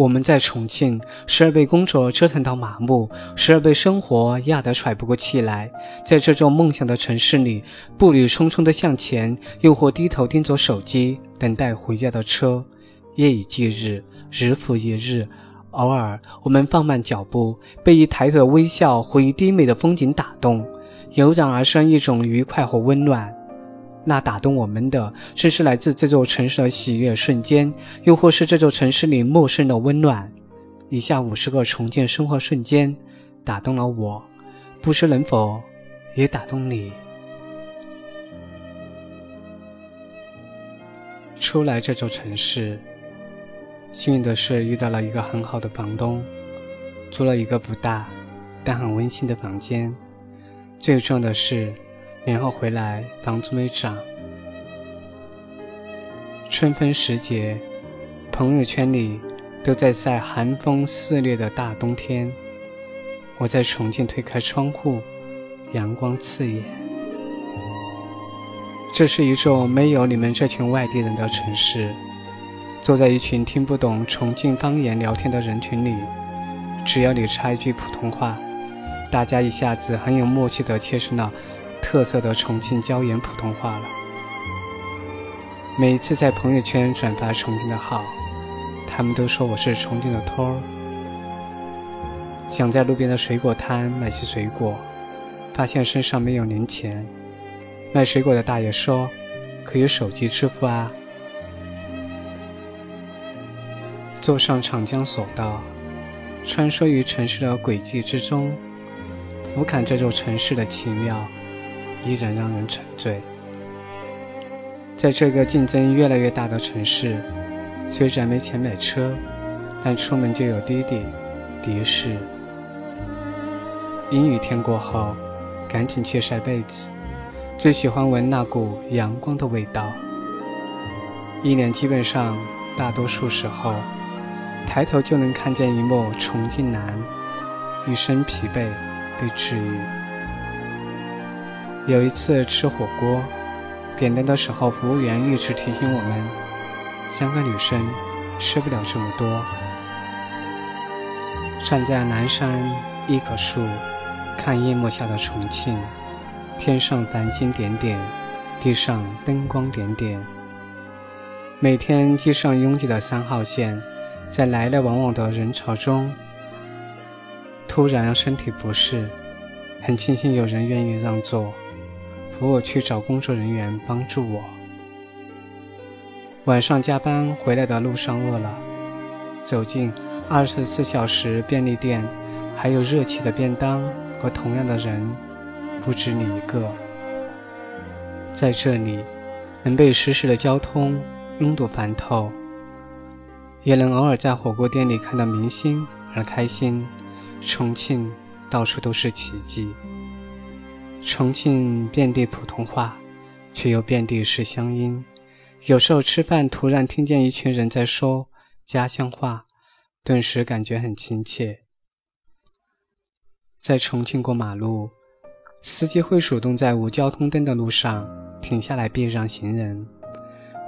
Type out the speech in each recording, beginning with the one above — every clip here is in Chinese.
我们在重庆，时而被工作折腾到麻木，时而被生活压得喘不过气来。在这座梦想的城市里，步履匆匆地向前，又或低头盯着手机，等待回家的车。夜以继日，日复一日。偶尔，我们放慢脚步，被一抬头微笑或一低眉的风景打动，油然而生一种愉快和温暖。那打动我们的，正是来自这座城市的喜悦瞬间，又或是这座城市里陌生的温暖。以下五十个重建生活瞬间，打动了我，不知能否也打动你。初来这座城市。幸运的是遇到了一个很好的房东，租了一个不大但很温馨的房间。最重要的是，年后回来房租没涨。春分时节，朋友圈里都在晒寒风肆虐的大冬天。我在重庆推开窗户，阳光刺眼。这是一座没有你们这群外地人的城市。坐在一群听不懂重庆方言聊天的人群里，只要你插一句普通话，大家一下子很有默契地切成了特色的重庆椒盐普通话了。每一次在朋友圈转发重庆的好，他们都说我是重庆的托儿。想在路边的水果摊买些水果，发现身上没有零钱，卖水果的大爷说可以手机支付啊。坐上长江索道，穿梭于城市的轨迹之中，俯瞰这座城市的奇妙，依然让人沉醉。在这个竞争越来越大的城市，虽然没钱买车，但出门就有滴滴、的士。阴雨天过后，赶紧去晒被子，最喜欢闻那股阳光的味道。一年基本上大多数时候。抬头就能看见一幕重庆南，一身疲惫被治愈。有一次吃火锅，点单的时候，服务员一直提醒我们：三个女生吃不了这么多。站在南山一棵树，看夜幕下的重庆，天上繁星点点，地上灯光点点。每天机上拥挤的三号线。在来来往往的人潮中，突然身体不适，很庆幸有人愿意让座，扶我去找工作人员帮助我。晚上加班回来的路上饿了，走进二十四小时便利店，还有热气的便当和同样的人，不止你一个。在这里，能被实时的交通拥堵烦透。也能偶尔在火锅店里看到明星而开心。重庆到处都是奇迹。重庆遍地普通话，却又遍地是乡音。有时候吃饭突然听见一群人在说家乡话，顿时感觉很亲切。在重庆过马路，司机会主动在无交通灯的路上停下来避让行人。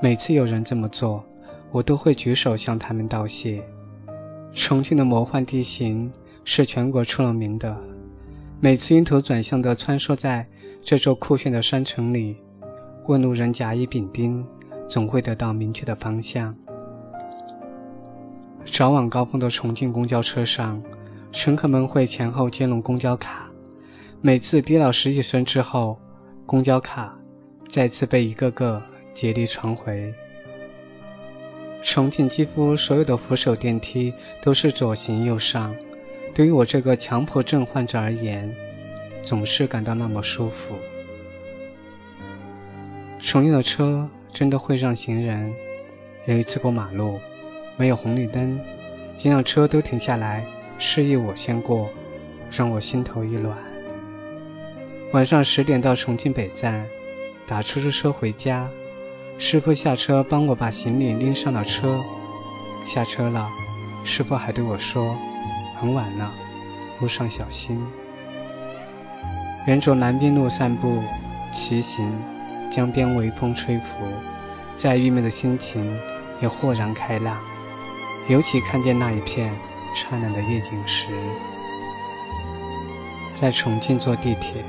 每次有人这么做。我都会举手向他们道谢。重庆的魔幻地形是全国出了名的，每次晕头转向的穿梭在这座酷炫的山城里，问路人甲乙丙丁，总会得到明确的方向。早晚高峰的重庆公交车上，乘客们会前后接龙公交卡，每次滴了十几声之后，公交卡再次被一个个竭力传回。重庆几乎所有的扶手电梯都是左行右上，对于我这个强迫症患者而言，总是感到那么舒服。重庆的车真的会让行人。有一次过马路，没有红绿灯，几辆车都停下来，示意我先过，让我心头一暖。晚上十点到重庆北站，打出租车回家，师傅下车帮我把行李拎上了车。下车了，师傅还对我说：“很晚了，路上小心。”沿着南滨路散步、骑行，江边微风吹拂。再郁闷的心情也豁然开朗，尤其看见那一片灿烂的夜景时。在重庆坐地铁，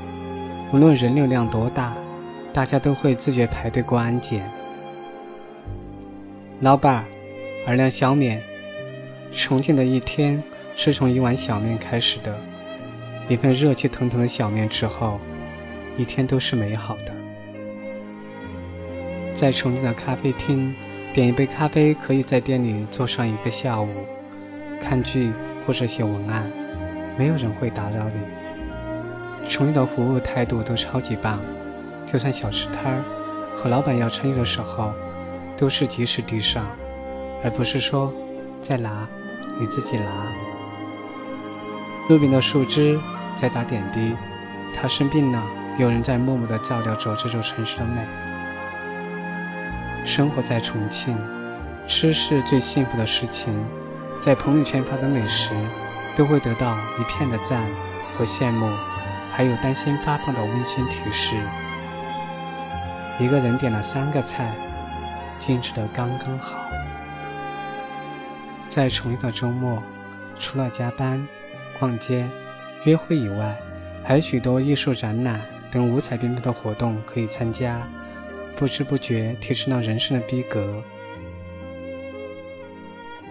无论人流量多大，大家都会自觉排队过安检。老板，二两小面。重庆的一天是从一碗小面开始的，一份热气腾腾的小面之后，一天都是美好的。在重庆的咖啡厅，点一杯咖啡，可以在店里坐上一个下午，看剧或者写文案，没有人会打扰你。重庆的服务态度都超级棒，就算小吃摊儿和老板要生意的时候，都是及时递上，而不是说再拿，你自己拿。路边的树枝在打点滴，他生病了，有人在默默地照料着这座城市的美。生活在重庆，吃是最幸福的事情。在朋友圈发的美食，都会得到一片的赞和羡慕，还有担心发胖的温馨提示。一个人点了三个菜，精致的刚刚好。在重庆的周末，除了加班、逛街、约会以外，还有许多艺术展览等五彩缤纷的活动可以参加。不知不觉提升了人生的逼格。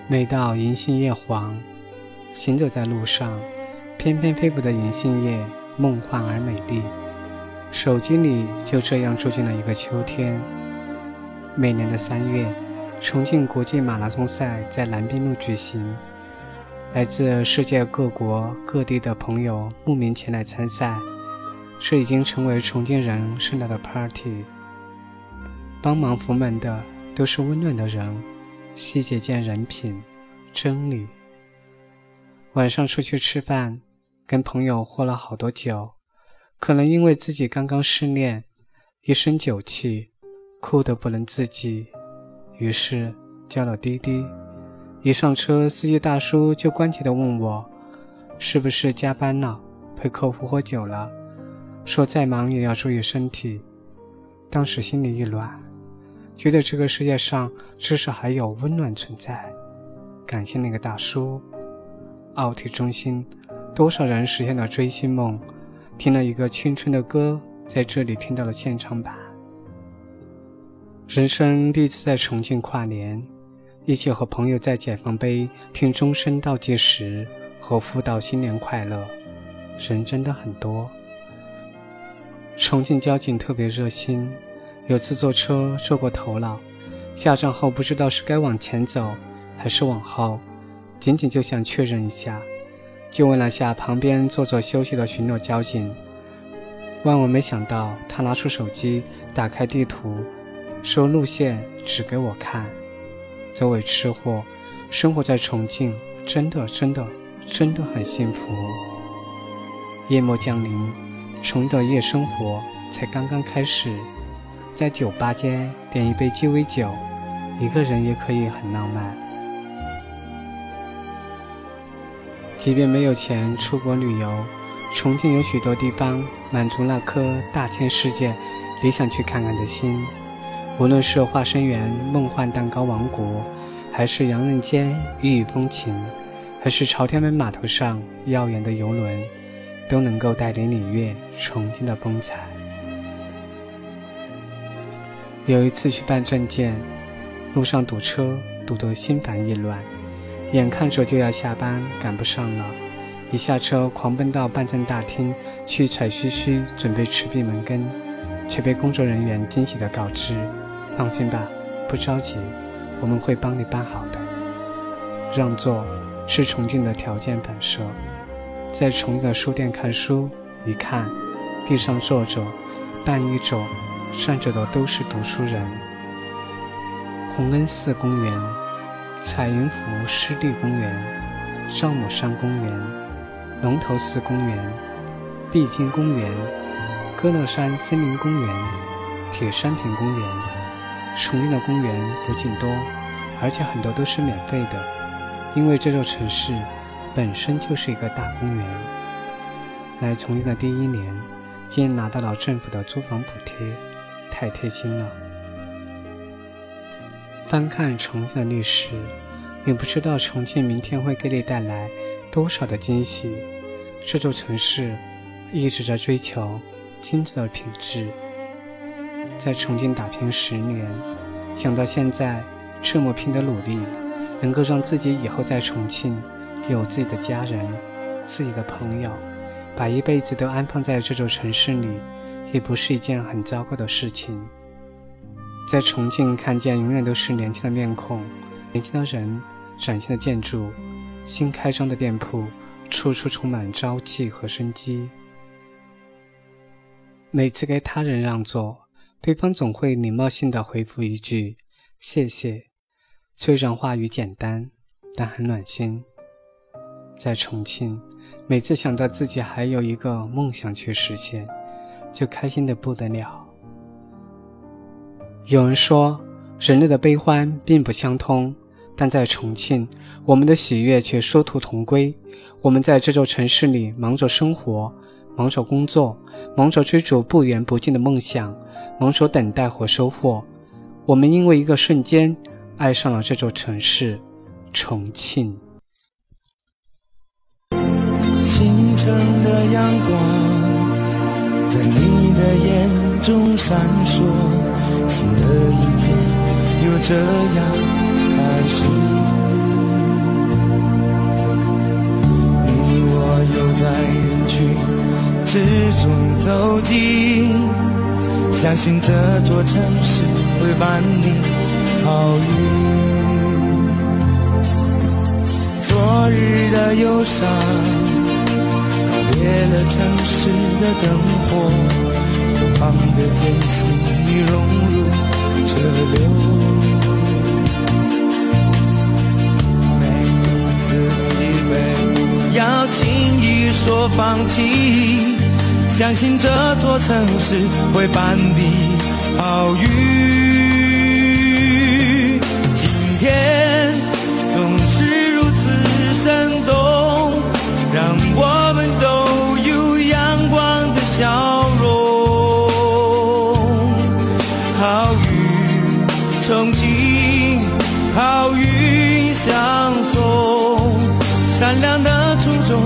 每到银杏叶黄，行走在路上，翩翩飞舞的银杏叶梦幻而美丽。手机里就这样住进了一个秋天。每年的三月，重庆国际马拉松赛在南滨路举行，来自世界各国各地的朋友慕名前来参赛，这已经成为重庆人盛大的 party。帮忙扶门的都是温暖的人，细节见人品，真理。晚上出去吃饭，跟朋友喝了好多酒，可能因为自己刚刚失恋，一身酒气，哭得不能自己，于是叫了滴滴。一上车，司机大叔就关切地问我，是不是加班了，陪客户喝酒了，说再忙也要注意身体。当时心里一暖。觉得这个世界上至少还有温暖存在，感谢那个大叔。奥体中心，多少人实现了追星梦，听了一个青春的歌，在这里听到了现场版。人生第一次在重庆跨年，一起和朋友在解放碑听钟声倒计时和互道新年快乐，人真的很多。重庆交警特别热心。有次坐车坐过头了，下站后不知道是该往前走还是往后，仅仅就想确认一下，就问了下旁边坐着休息的巡逻交警。万万没想到，他拿出手机，打开地图，说路线指给我看。作为吃货，生活在重庆，真的真的真的很幸福。夜幕降临，重的夜生活才刚刚开始。在酒吧间点一杯鸡尾酒，一个人也可以很浪漫。即便没有钱出国旅游，重庆有许多地方满足那颗大千世界理想去看看的心。无论是华生园梦幻蛋糕王国，还是洋人街异域风情，还是朝天门码头上耀眼的游轮，都能够带领领略重庆的风采。有一次去办证件，路上堵车，堵得心烦意乱，眼看着就要下班，赶不上了。一下车，狂奔到办证大厅去踹嘘嘘，准备持闭门羹，却被工作人员惊喜地告知：“放心吧，不着急，我们会帮你办好的。”让座是重庆的条件反射。在重庆的书店看书，一看，地上坐着，半一种。站着的都是读书人。洪恩寺公园、彩云湖湿地公园、赵母山公园、龙头寺公园、碧金公园、歌乐山森林公园、铁山坪公园，重庆的公园不仅多，而且很多都是免费的，因为这座城市本身就是一个大公园。来重庆的第一年，竟然拿到了政府的租房补贴，太贴心了。翻看重庆的历史，你不知道重庆明天会给你带来多少的惊喜。这座城市一直在追求精致的品质。在重庆打拼十年，想到现在这么拼的努力，能够让自己以后在重庆有自己的家人、自己的朋友，把一辈子都安放在这座城市里，也不是一件很糟糕的事情。在重庆看见永远都是年轻的面孔、年轻的人、崭新的建筑、新开张的店铺，处处充满朝气和生机。每次给他人让座，对方总会礼貌性的回复一句“谢谢”，虽然话语简单，但很暖心。在重庆，每次想到自己还有一个梦想去实现，就开心的不得了。有人说，人类的悲欢并不相通，但在重庆，我们的喜悦却殊途同归。我们在这座城市里忙着生活，忙着工作，忙着追逐不远不近的梦想，蒙受等待和收获。我们因为一个瞬间，爱上了这座城市——重庆。清晨的阳光在你的眼中闪烁。新的一天又这样开始，你我又在人群之中走近，相信这座城市会伴你好运。昨日的忧伤，告别了城市的灯火。方的艰辛已融入车流，每一次疲惫不要轻易说放弃，相信这座城市会伴你好运。今天总是如此生动，让我们都有阳光的笑。重庆，好运相送，善良的初衷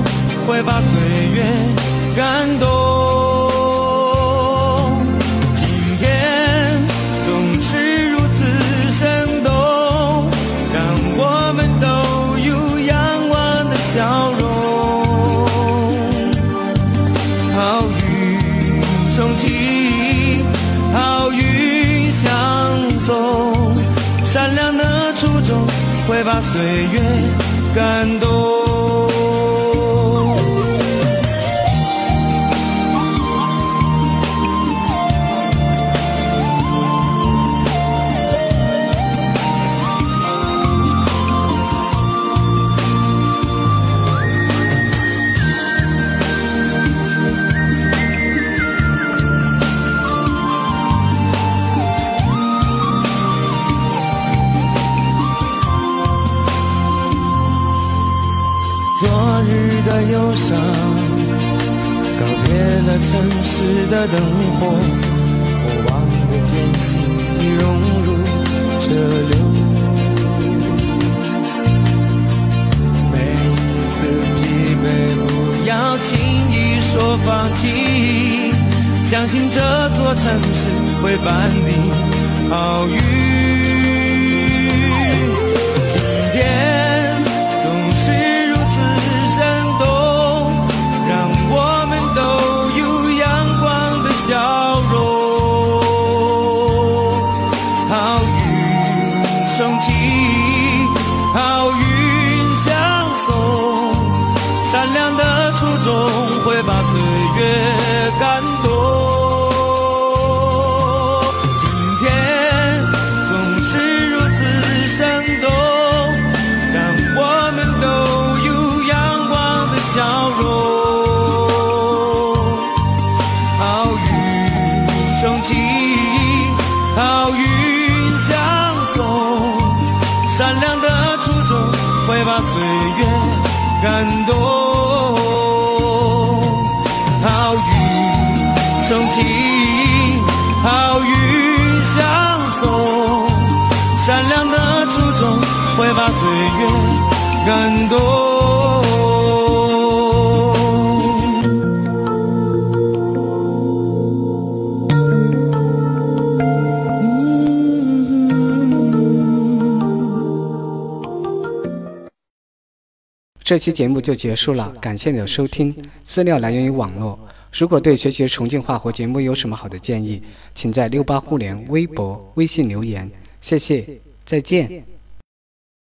会把岁月的初衷会把岁月感动。忧伤，告别了城市的灯火，过往的艰辛已融入车流。每一次疲惫，不要轻易说放弃，相信这座城市会伴你好运。感动。好运从轻，好运相送，善良的初衷会把岁月感动。这期节目就结束了，感谢你的收听。资料来源于网络。如果对学习重庆话或节目有什么好的建议，请在六八互联微博、微信留言。谢谢，再见。